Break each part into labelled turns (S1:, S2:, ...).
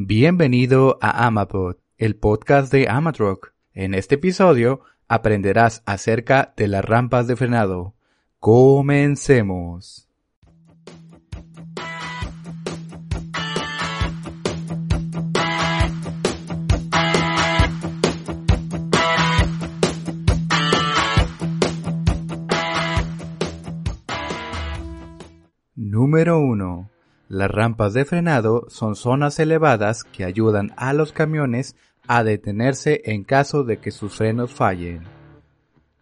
S1: Bienvenido a Amapod, el podcast de Amatrock. En este episodio aprenderás acerca de las rampas de frenado. Comencemos. Número 1. Las rampas de frenado son zonas elevadas que ayudan a los camiones a detenerse en caso de que sus frenos fallen.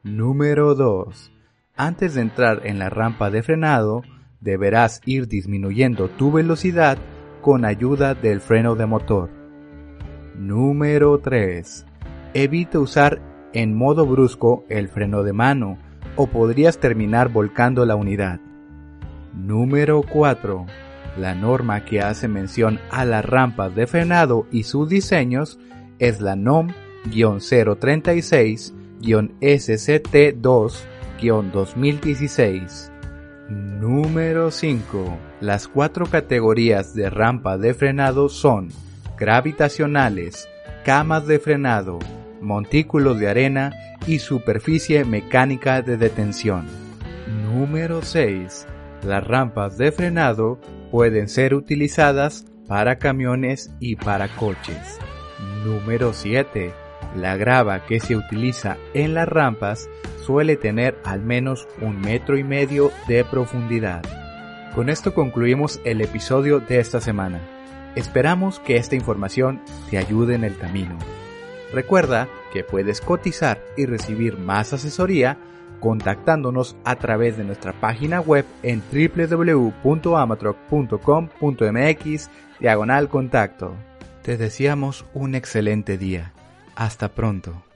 S1: Número 2. Antes de entrar en la rampa de frenado, deberás ir disminuyendo tu velocidad con ayuda del freno de motor. Número 3. Evita usar en modo brusco el freno de mano o podrías terminar volcando la unidad. Número 4. La norma que hace mención a las rampas de frenado y sus diseños es la NOM-036-SCT2-2016. Número 5. Las cuatro categorías de rampa de frenado son gravitacionales, camas de frenado, montículos de arena y superficie mecánica de detención. Número 6 las rampas de frenado pueden ser utilizadas para camiones y para coches. Número 7. La grava que se utiliza en las rampas suele tener al menos un metro y medio de profundidad. Con esto concluimos el episodio de esta semana. Esperamos que esta información te ayude en el camino. Recuerda que puedes cotizar y recibir más asesoría contactándonos a través de nuestra página web en www.amatroc.com.mx diagonal contacto. Te deseamos un excelente día. Hasta pronto.